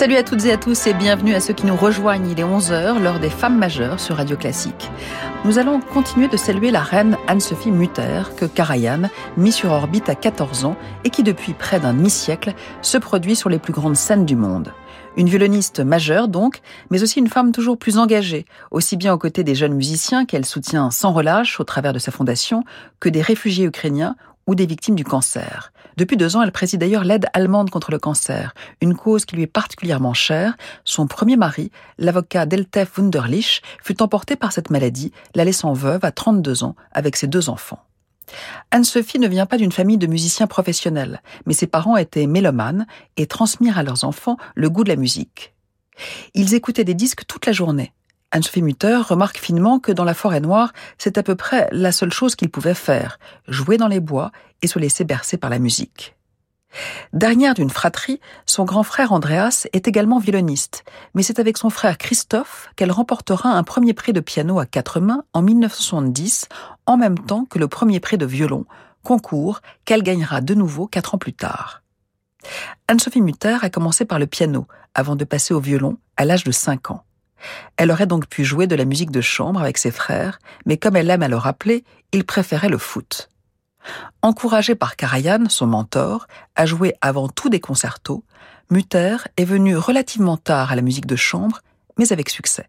Salut à toutes et à tous et bienvenue à ceux qui nous rejoignent. Il est 11h, l'heure des femmes majeures sur Radio Classique. Nous allons continuer de saluer la reine Anne-Sophie Mutter, que Karajan, mis sur orbite à 14 ans et qui depuis près d'un demi-siècle se produit sur les plus grandes scènes du monde. Une violoniste majeure donc, mais aussi une femme toujours plus engagée, aussi bien aux côtés des jeunes musiciens qu'elle soutient sans relâche au travers de sa fondation, que des réfugiés ukrainiens ou des victimes du cancer. Depuis deux ans, elle préside d'ailleurs l'aide allemande contre le cancer, une cause qui lui est particulièrement chère. Son premier mari, l'avocat Deltef Wunderlich, fut emporté par cette maladie, la laissant veuve à 32 ans avec ses deux enfants. Anne-Sophie ne vient pas d'une famille de musiciens professionnels, mais ses parents étaient mélomanes et transmirent à leurs enfants le goût de la musique. Ils écoutaient des disques toute la journée. Anne-Sophie Mutter remarque finement que dans la forêt noire, c'est à peu près la seule chose qu'ils pouvaient faire, jouer dans les bois et se laisser bercer par la musique. Dernière d'une fratrie, son grand frère Andreas est également violoniste, mais c'est avec son frère Christophe qu'elle remportera un premier prix de piano à quatre mains en 1970, en même temps que le premier prix de violon, concours qu'elle gagnera de nouveau quatre ans plus tard. Anne-Sophie Mutter a commencé par le piano avant de passer au violon à l'âge de 5 ans. Elle aurait donc pu jouer de la musique de chambre avec ses frères, mais comme elle aime à le rappeler, il préférait le foot. Encouragée par Karajan, son mentor, à jouer avant tout des concertos, Mutter est venu relativement tard à la musique de chambre, mais avec succès.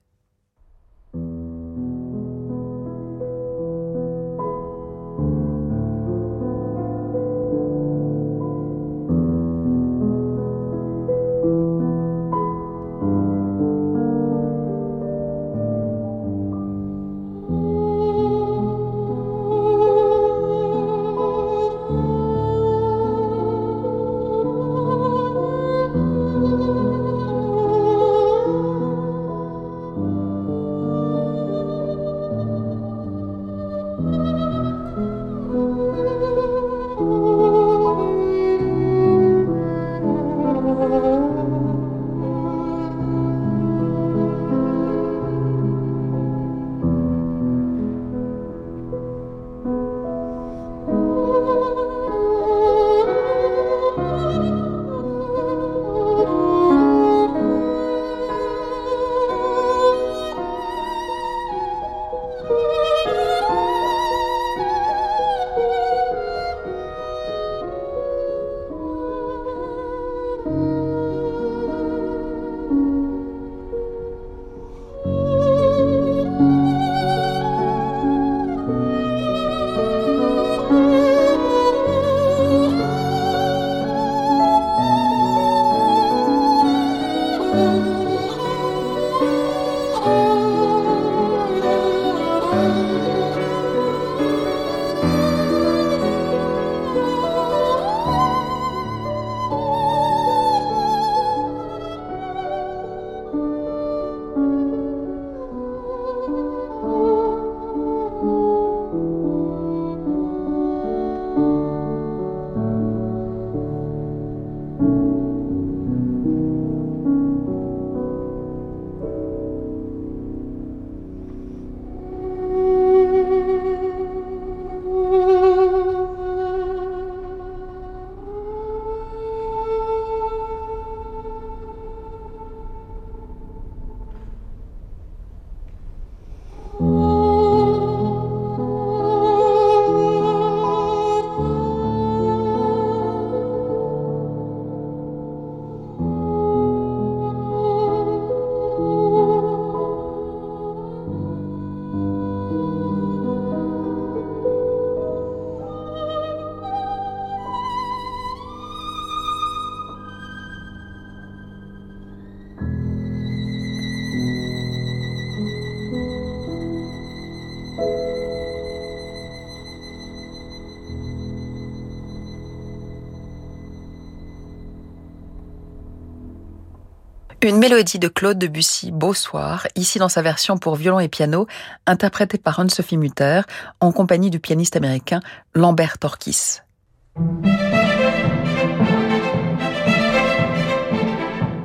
Une mélodie de Claude Debussy, Beau soir, ici dans sa version pour violon et piano, interprétée par Anne-Sophie Mutter, en compagnie du pianiste américain Lambert Torquis.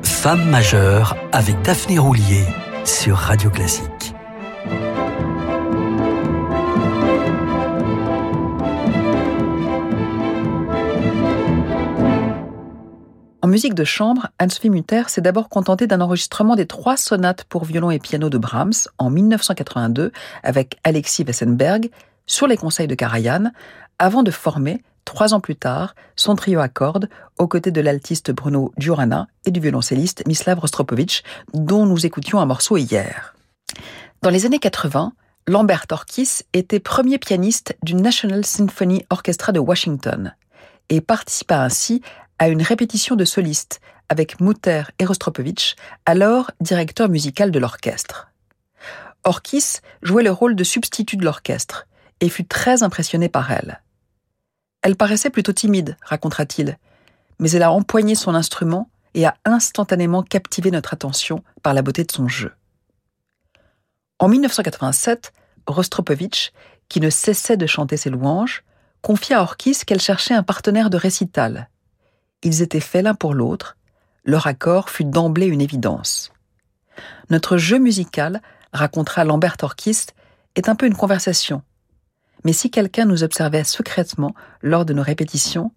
Femme majeure avec Daphné Roulier sur Radio Classique. Musique de chambre, Mutter s'est d'abord contentée d'un enregistrement des trois sonates pour violon et piano de Brahms en 1982 avec Alexis Wessenberg sur les conseils de Karajan avant de former, trois ans plus tard, son trio à cordes aux côtés de l'altiste Bruno Djurana et du violoncelliste Mislav Rostropovich dont nous écoutions un morceau hier. Dans les années 80, Lambert Orkis était premier pianiste du National Symphony Orchestra de Washington et participa ainsi à une répétition de solistes avec Mutter et Rostropovich, alors directeur musical de l'orchestre. Orkis jouait le rôle de substitut de l'orchestre et fut très impressionné par elle. Elle paraissait plutôt timide, racontera-t-il, mais elle a empoigné son instrument et a instantanément captivé notre attention par la beauté de son jeu. En 1987, Rostropovich, qui ne cessait de chanter ses louanges, confia à Orkis qu'elle cherchait un partenaire de récital ils étaient faits l'un pour l'autre, leur accord fut d'emblée une évidence. Notre jeu musical, racontera Lambert Orchist, est un peu une conversation. Mais si quelqu'un nous observait secrètement lors de nos répétitions,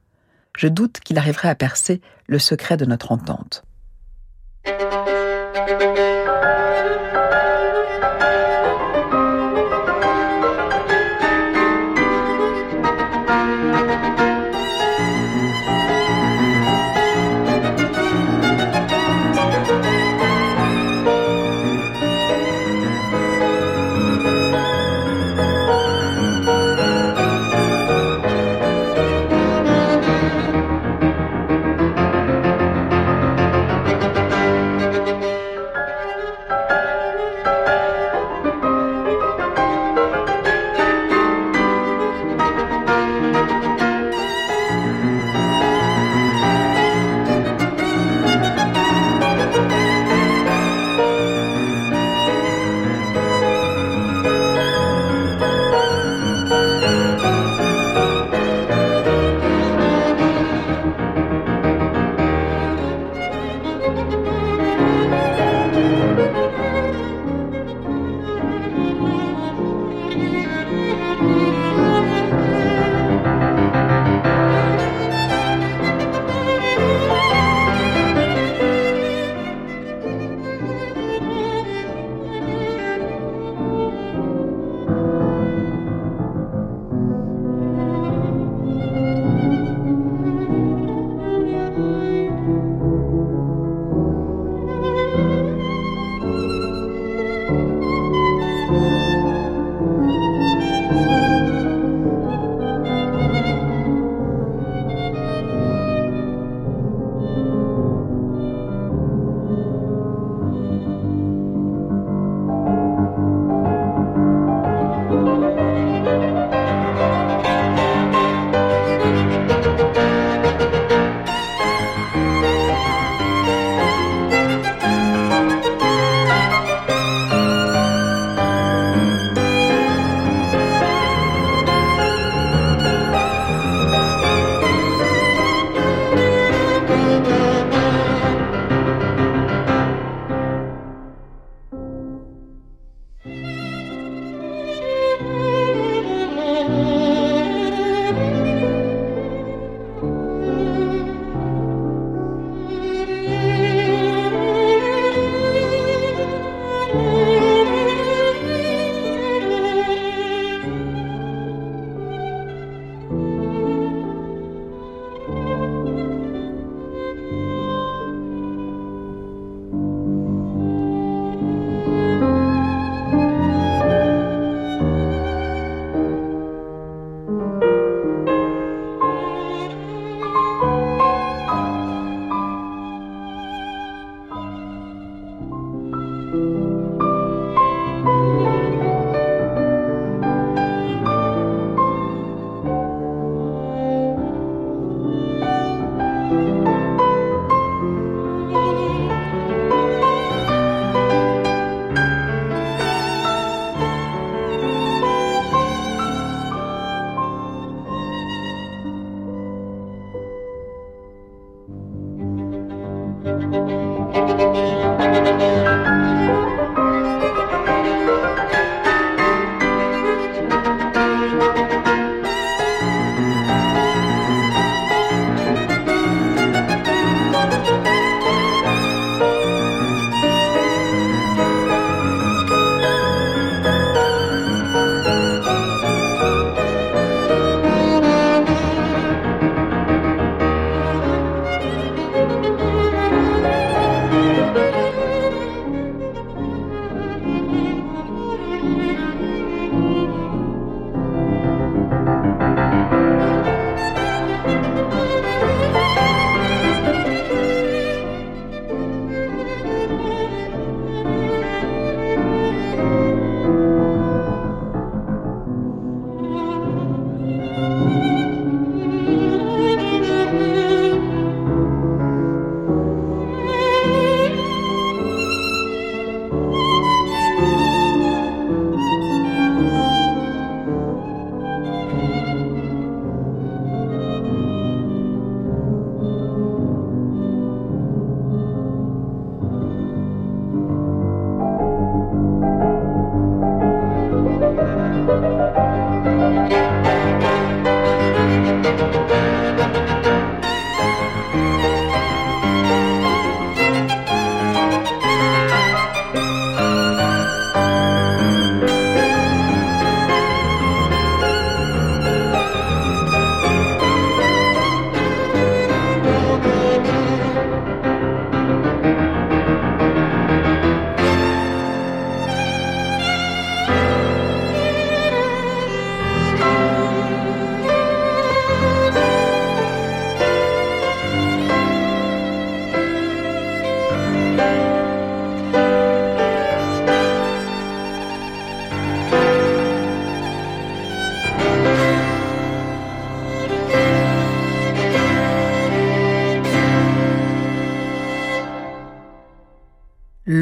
je doute qu'il arriverait à percer le secret de notre entente.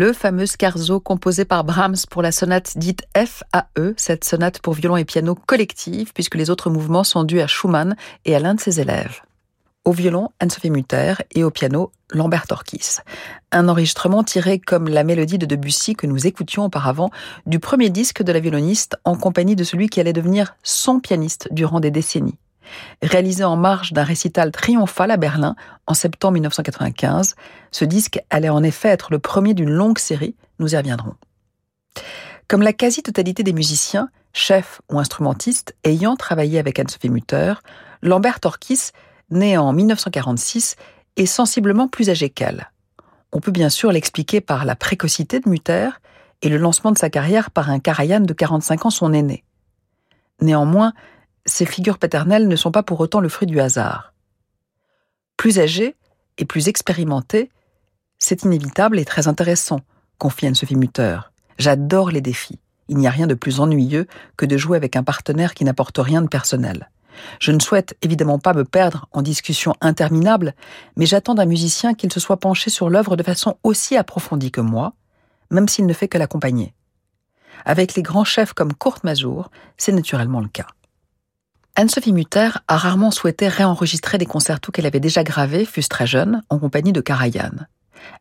Le fameux scarzo composé par Brahms pour la sonate dite FAE, cette sonate pour violon et piano collective, puisque les autres mouvements sont dus à Schumann et à l'un de ses élèves. Au violon, Anne-Sophie Mutter et au piano, Lambert Orkis. Un enregistrement tiré comme la mélodie de Debussy que nous écoutions auparavant du premier disque de la violoniste en compagnie de celui qui allait devenir son pianiste durant des décennies. Réalisé en marge d'un récital triomphal à Berlin en septembre 1995, ce disque allait en effet être le premier d'une longue série, nous y reviendrons. Comme la quasi-totalité des musiciens, chefs ou instrumentistes ayant travaillé avec Anne-Sophie Mutter, Lambert Orkis, né en 1946, est sensiblement plus âgé qu'elle. On peut bien sûr l'expliquer par la précocité de Mutter et le lancement de sa carrière par un Karajan de 45 ans, son aîné. Néanmoins, ces figures paternelles ne sont pas pour autant le fruit du hasard. Plus âgé et plus expérimenté, c'est inévitable et très intéressant, confie Anne-Sophie Mutter. J'adore les défis. Il n'y a rien de plus ennuyeux que de jouer avec un partenaire qui n'apporte rien de personnel. Je ne souhaite évidemment pas me perdre en discussions interminables, mais j'attends d'un musicien qu'il se soit penché sur l'œuvre de façon aussi approfondie que moi, même s'il ne fait que l'accompagner. Avec les grands chefs comme Kurt Mazur, c'est naturellement le cas. Anne-Sophie Mutter a rarement souhaité réenregistrer des concertos qu'elle avait déjà gravés, fût très jeune, en compagnie de Karajan.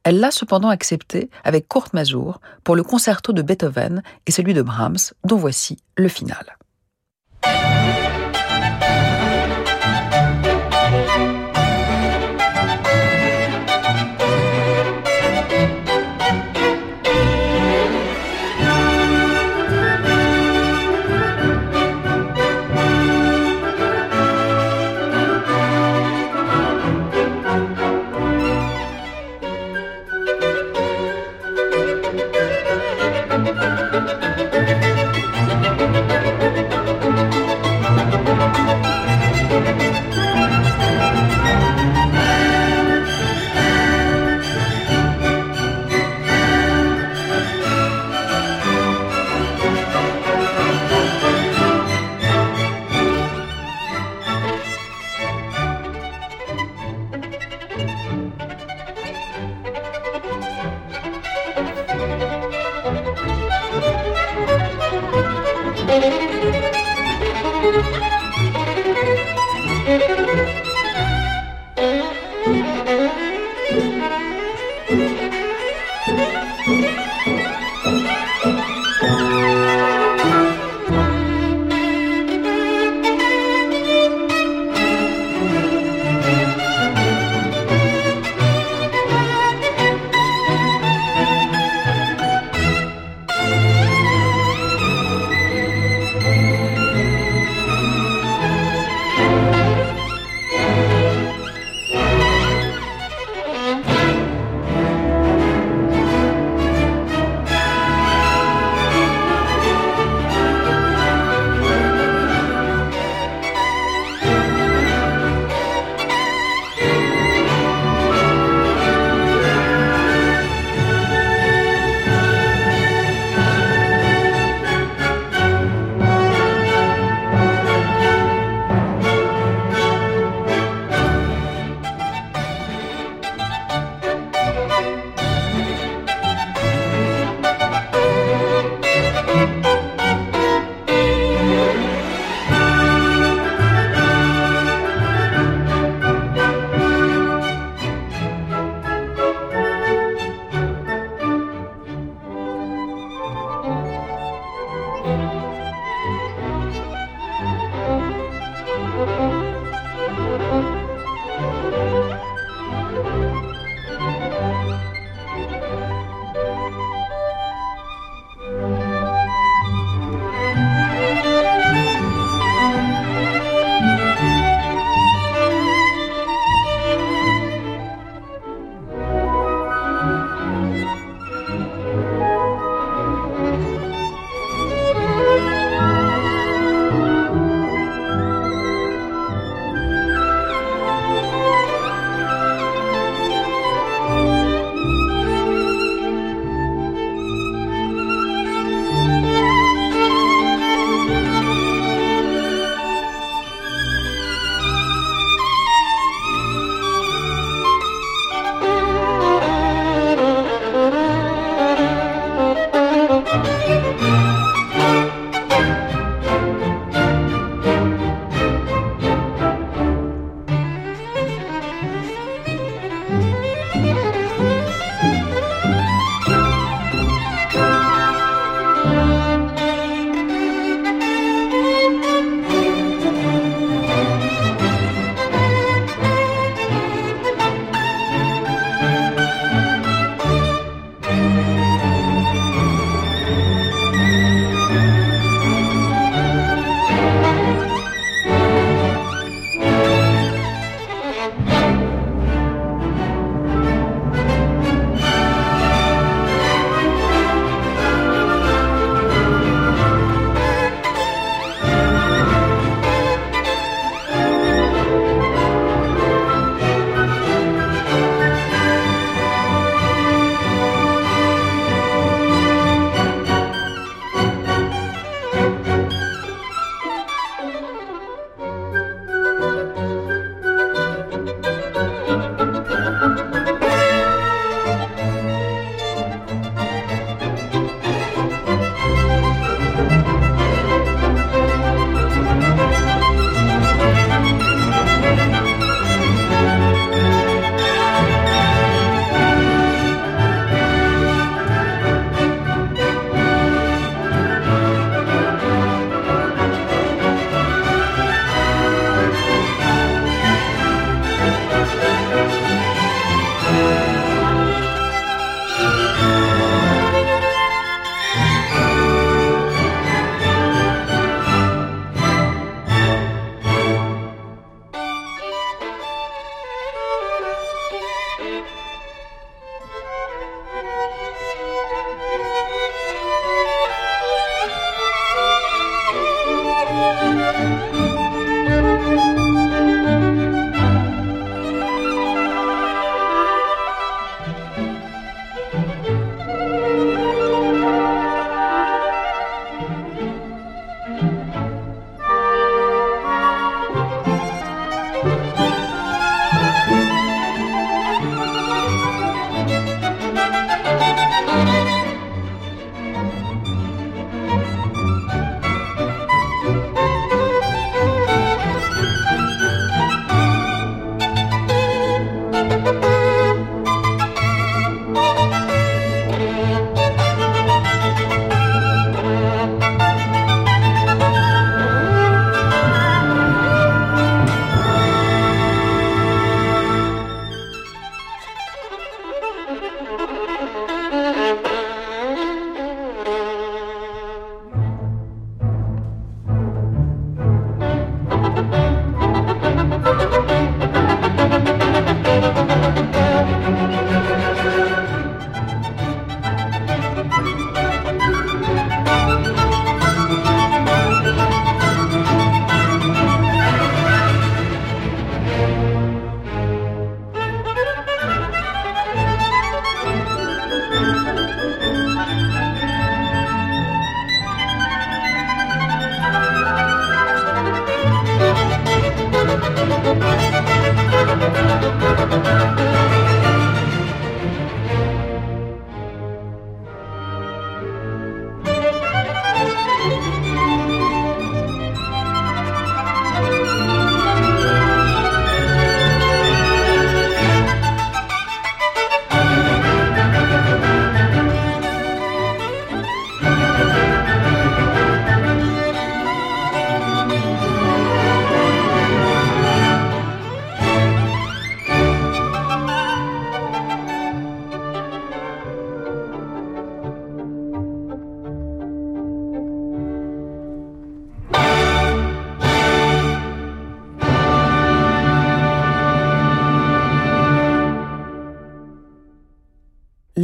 Elle l'a cependant accepté avec Kurt Mazur pour le concerto de Beethoven et celui de Brahms, dont voici le final.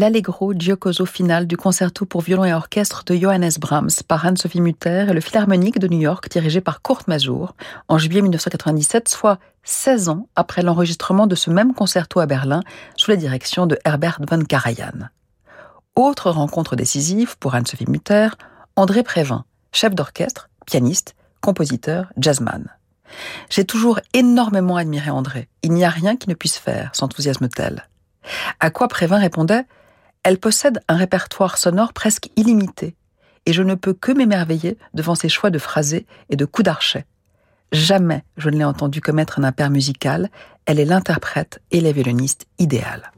l'Allegro Giocoso final du concerto pour violon et orchestre de Johannes Brahms par Anne-Sophie Mutter et le Philharmonique de New York dirigé par Kurt Masur en juillet 1997, soit 16 ans après l'enregistrement de ce même concerto à Berlin sous la direction de Herbert von Karajan. Autre rencontre décisive pour Anne-Sophie Mutter, André Prévin, chef d'orchestre, pianiste, compositeur, jazzman. J'ai toujours énormément admiré André. Il n'y a rien qui ne puisse faire, s'enthousiasme-t-elle. À quoi Prévin répondait Elle possède un répertoire sonore presque illimité, et je ne peux que m'émerveiller devant ses choix de phrasés et de coups d'archet. Jamais je ne l'ai entendue commettre un impair musical, elle est l'interprète et la violoniste idéale.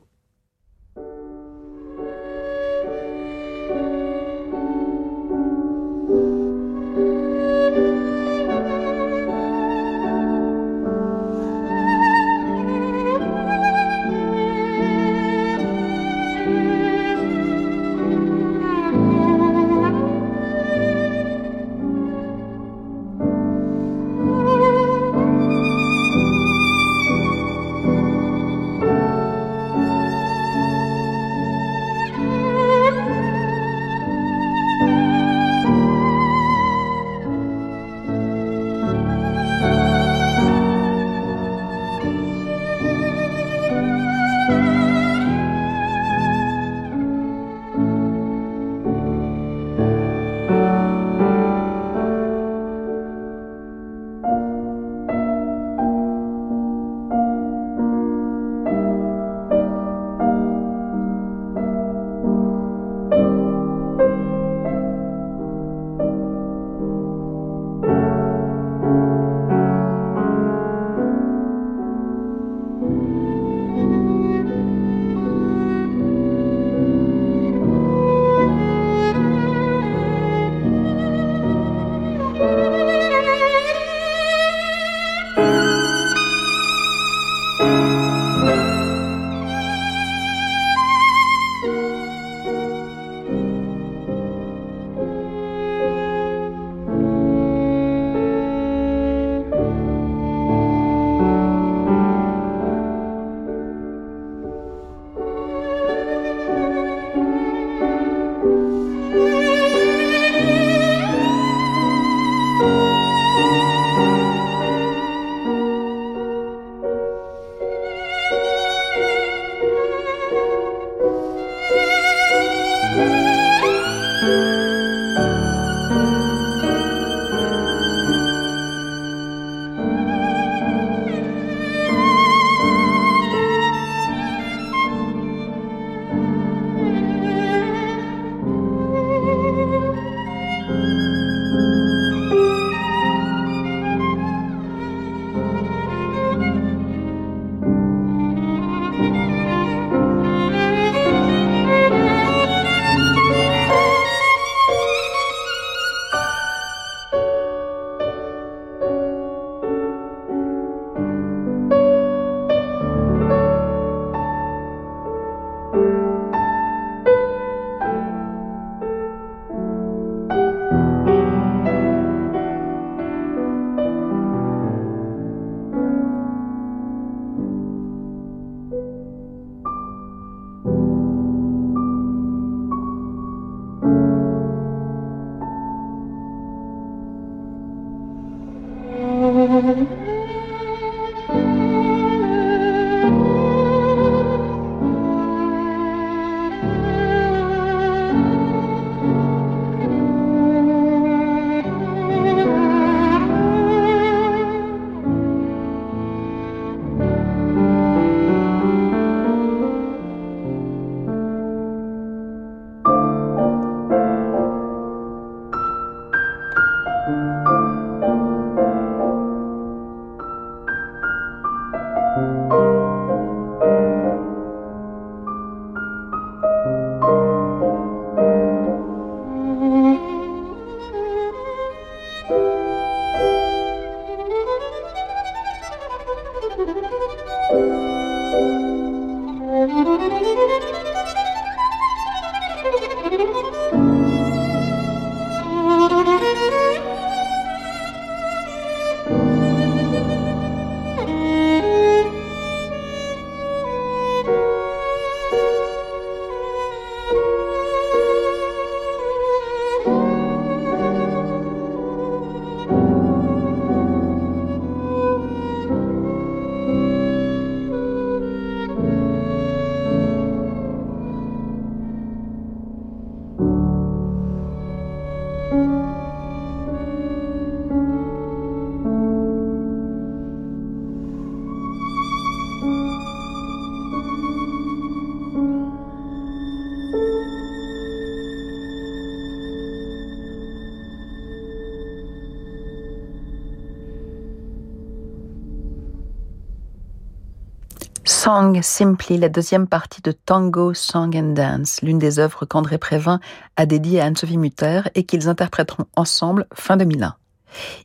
Simply, la deuxième partie de Tango, Song and Dance, l'une des œuvres qu'André Prévin a dédiée à Anne-Sophie Mutter et qu'ils interpréteront ensemble fin 2001.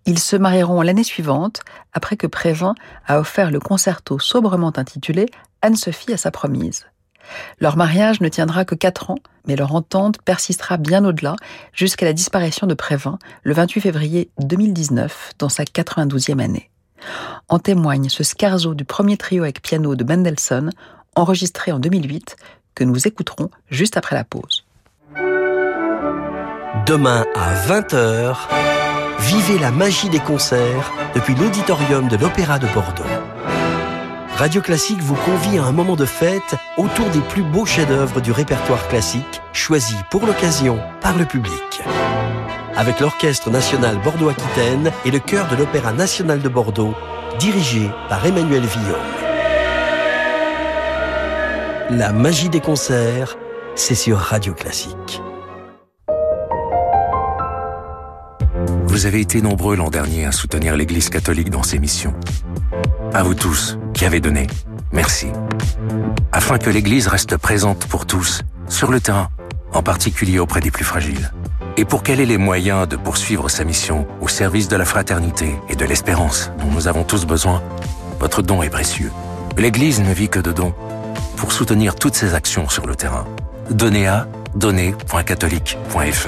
Ils se marieront l'année suivante, après que Prévin a offert le concerto sobrement intitulé Anne-Sophie à sa promise. Leur mariage ne tiendra que quatre ans, mais leur entente persistera bien au-delà, jusqu'à la disparition de Prévin le 28 février 2019, dans sa 92e année. En témoigne ce scarzo du premier trio avec piano de Mendelssohn, enregistré en 2008, que nous écouterons juste après la pause. Demain à 20h, vivez la magie des concerts depuis l'auditorium de l'Opéra de Bordeaux. Radio Classique vous convie à un moment de fête autour des plus beaux chefs-d'œuvre du répertoire classique, choisis pour l'occasion par le public avec l'Orchestre national Bordeaux-Aquitaine et le chœur de l'Opéra national de Bordeaux, dirigé par Emmanuel Villaume. La magie des concerts, c'est sur Radio Classique. Vous avez été nombreux l'an dernier à soutenir l'Église catholique dans ses missions. À vous tous qui avez donné, merci. Afin que l'Église reste présente pour tous, sur le terrain, en particulier auprès des plus fragiles et pour qu'elle ait les moyens de poursuivre sa mission au service de la fraternité et de l'espérance dont nous avons tous besoin, votre don est précieux. L'Église ne vit que de dons. Pour soutenir toutes ses actions sur le terrain, donnez à donner.catholique.fr.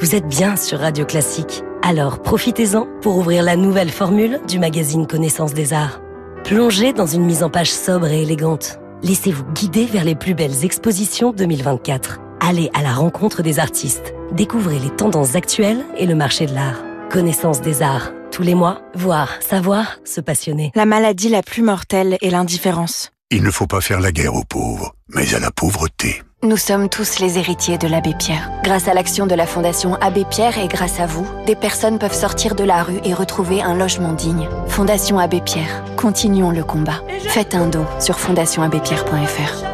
Vous êtes bien sur Radio Classique. Alors profitez-en pour ouvrir la nouvelle formule du magazine Connaissance des Arts. Plongez dans une mise en page sobre et élégante. Laissez-vous guider vers les plus belles expositions 2024 Allez à la rencontre des artistes. Découvrez les tendances actuelles et le marché de l'art. Connaissance des arts. Tous les mois, voir, savoir, se passionner. La maladie la plus mortelle est l'indifférence. Il ne faut pas faire la guerre aux pauvres, mais à la pauvreté. Nous sommes tous les héritiers de l'abbé Pierre. Grâce à l'action de la Fondation Abbé Pierre et grâce à vous, des personnes peuvent sortir de la rue et retrouver un logement digne. Fondation Abbé Pierre, continuons le combat. Faites un don sur fondationabbépierre.fr.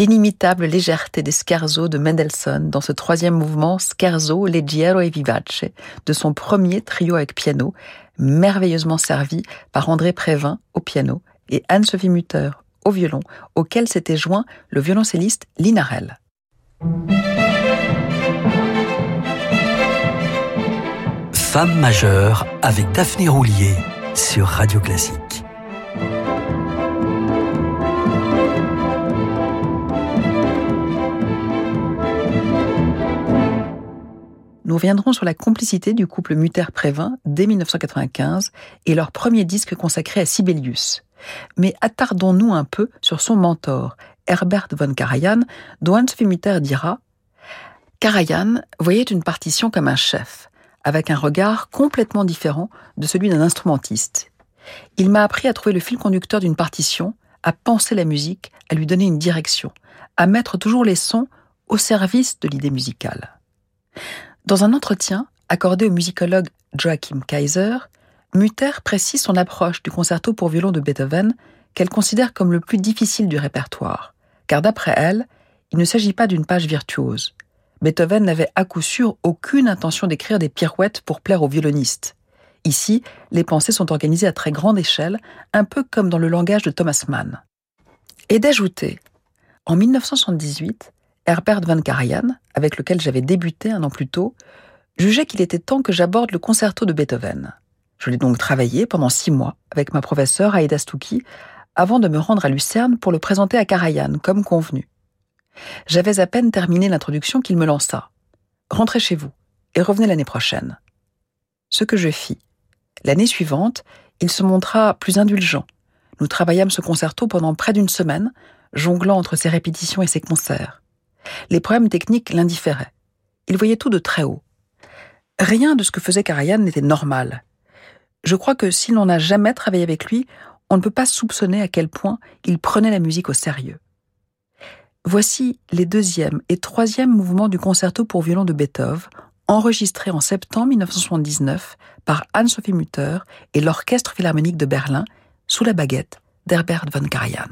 L'inimitable légèreté des scherzos de Mendelssohn dans ce troisième mouvement Scherzo, Leggero e Vivace de son premier trio avec piano, merveilleusement servi par André Prévin au piano et Anne-Sophie Mutter au violon, auquel s'était joint le violoncelliste Linarel. Femme majeure avec Daphné Roulier sur Radio Classique. Nous reviendrons sur la complicité du couple Mutter-Prévin dès 1995 et leur premier disque consacré à Sibelius. Mais attardons-nous un peu sur son mentor, Herbert von Karajan, dont Hans Mutter dira Karajan voyait une partition comme un chef, avec un regard complètement différent de celui d'un instrumentiste. Il m'a appris à trouver le fil conducteur d'une partition, à penser la musique, à lui donner une direction, à mettre toujours les sons au service de l'idée musicale. Dans un entretien accordé au musicologue Joachim Kaiser, Mutter précise son approche du concerto pour violon de Beethoven qu'elle considère comme le plus difficile du répertoire, car d'après elle, il ne s'agit pas d'une page virtuose. Beethoven n'avait à coup sûr aucune intention d'écrire des pirouettes pour plaire aux violonistes. Ici, les pensées sont organisées à très grande échelle, un peu comme dans le langage de Thomas Mann. Et d'ajouter, en 1978, Herbert van Karajan, avec lequel j'avais débuté un an plus tôt, jugeait qu'il était temps que j'aborde le concerto de Beethoven. Je l'ai donc travaillé pendant six mois avec ma professeure Aïda Stouki avant de me rendre à Lucerne pour le présenter à Karajan, comme convenu. J'avais à peine terminé l'introduction qu'il me lança. Rentrez chez vous et revenez l'année prochaine. Ce que je fis. L'année suivante, il se montra plus indulgent. Nous travaillâmes ce concerto pendant près d'une semaine, jonglant entre ses répétitions et ses concerts. Les problèmes techniques l'indifféraient. Il voyait tout de très haut. Rien de ce que faisait Karajan n'était normal. Je crois que si l'on n'a jamais travaillé avec lui, on ne peut pas soupçonner à quel point il prenait la musique au sérieux. Voici les deuxième et troisième mouvements du concerto pour violon de Beethoven, enregistrés en septembre 1979 par Anne-Sophie Mutter et l'Orchestre philharmonique de Berlin sous la baguette d'Herbert von Karajan.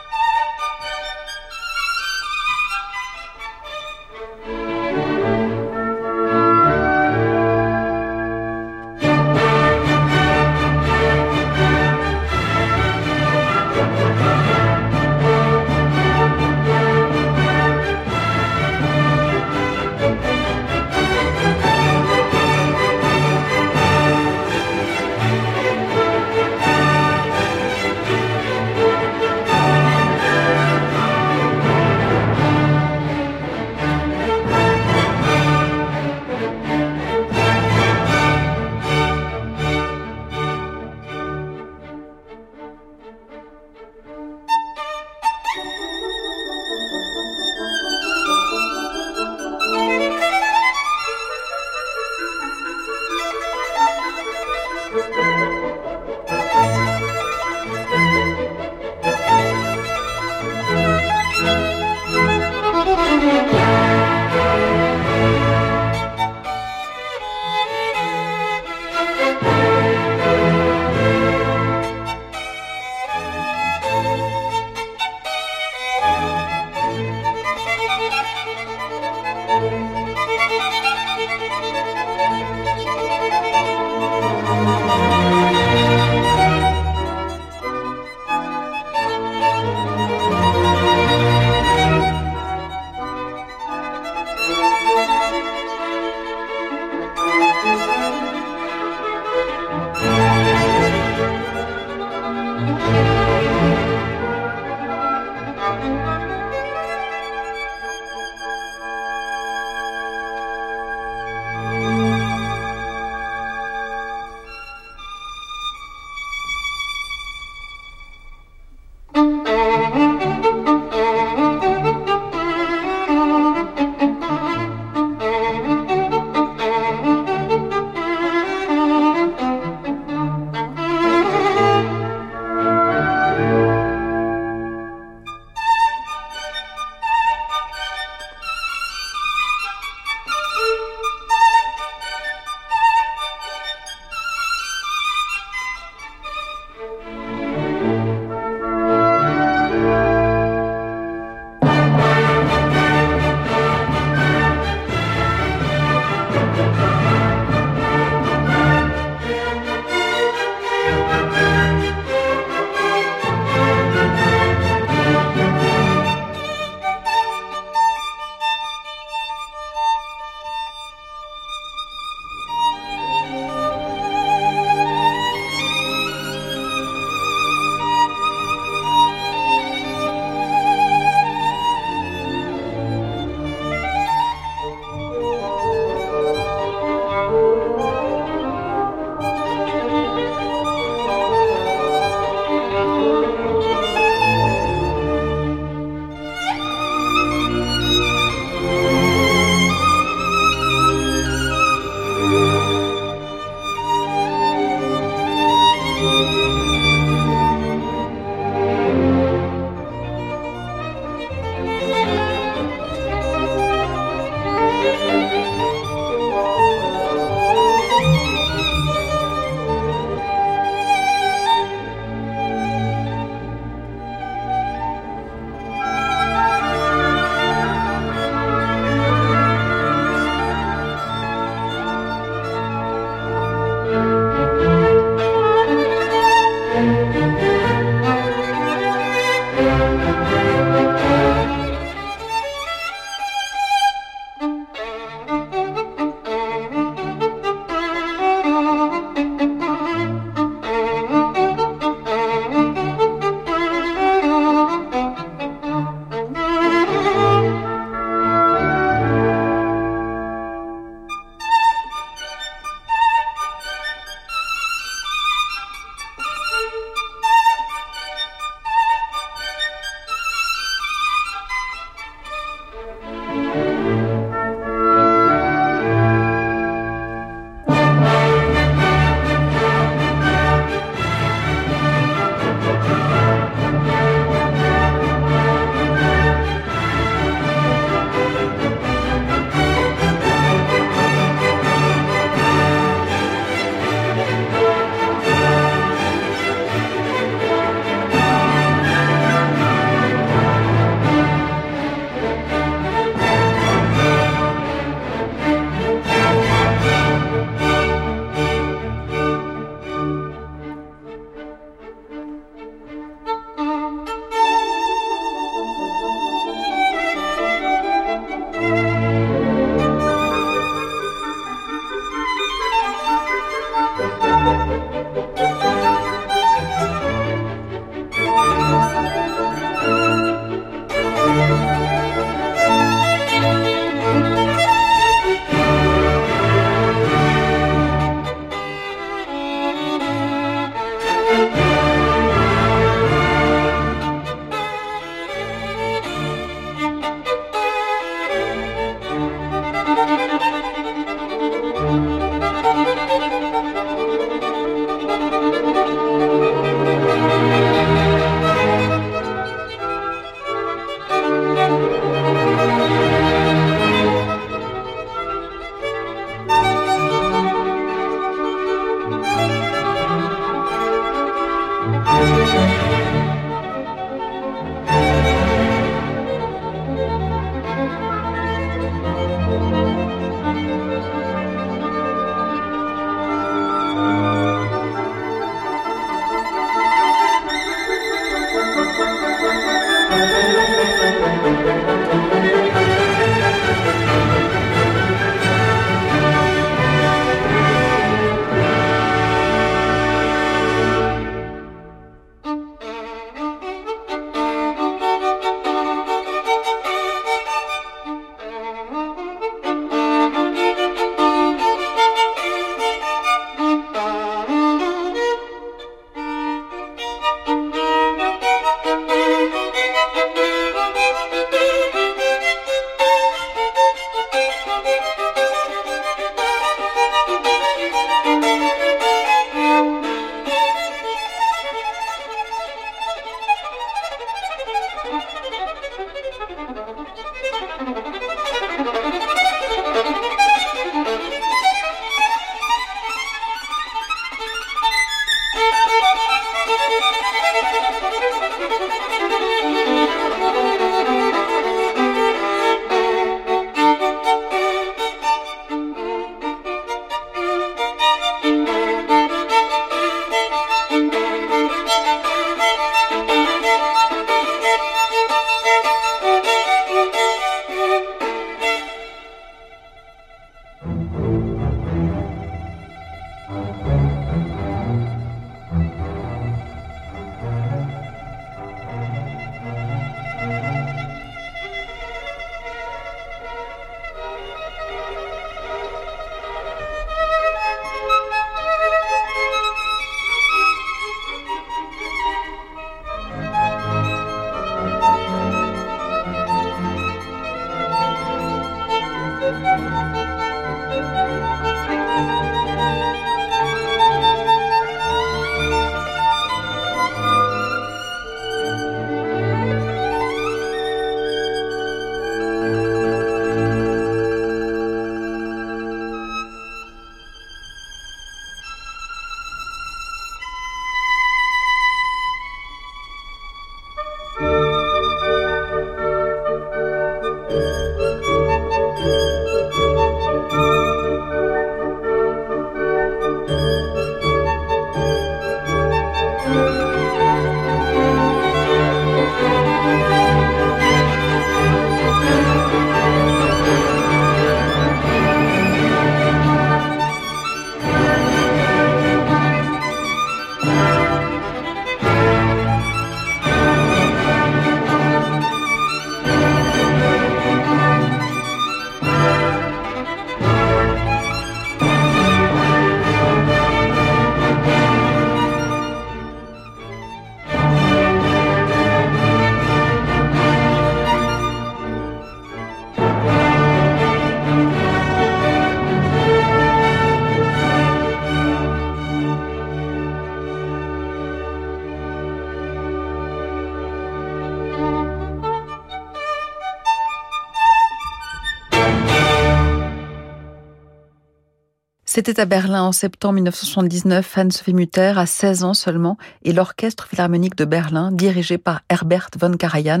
C'était à Berlin en septembre 1979, Anne-Sophie Mutter a 16 ans seulement et l'Orchestre Philharmonique de Berlin, dirigé par Herbert von Karajan,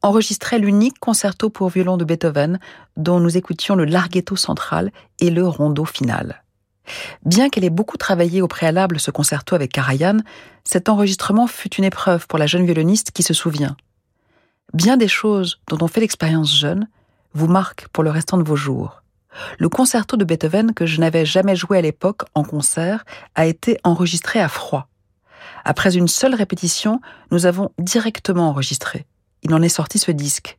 enregistrait l'unique concerto pour violon de Beethoven dont nous écoutions le larghetto central et le rondo final. Bien qu'elle ait beaucoup travaillé au préalable ce concerto avec Karajan, cet enregistrement fut une épreuve pour la jeune violoniste qui se souvient. Bien des choses dont on fait l'expérience jeune vous marquent pour le restant de vos jours. Le concerto de Beethoven que je n'avais jamais joué à l'époque en concert a été enregistré à froid. Après une seule répétition, nous avons directement enregistré. Il en est sorti ce disque.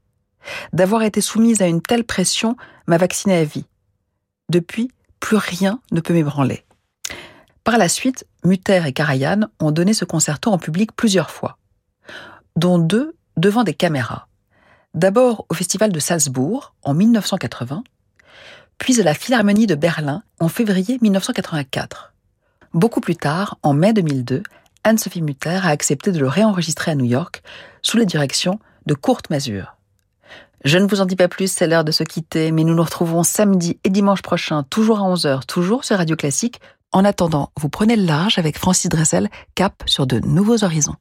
D'avoir été soumise à une telle pression m'a vacciné à vie. Depuis, plus rien ne peut m'ébranler. Par la suite, Mutter et Karajan ont donné ce concerto en public plusieurs fois, dont deux devant des caméras. D'abord au Festival de Salzbourg en 1980, puis à la Philharmonie de Berlin en février 1984. Beaucoup plus tard, en mai 2002, Anne-Sophie Mutter a accepté de le réenregistrer à New York sous la direction de Kurt Masur. Je ne vous en dis pas plus, c'est l'heure de se quitter, mais nous nous retrouvons samedi et dimanche prochain, toujours à 11h, toujours sur Radio Classique. En attendant, vous prenez le large avec Francis Dressel, cap sur de nouveaux horizons.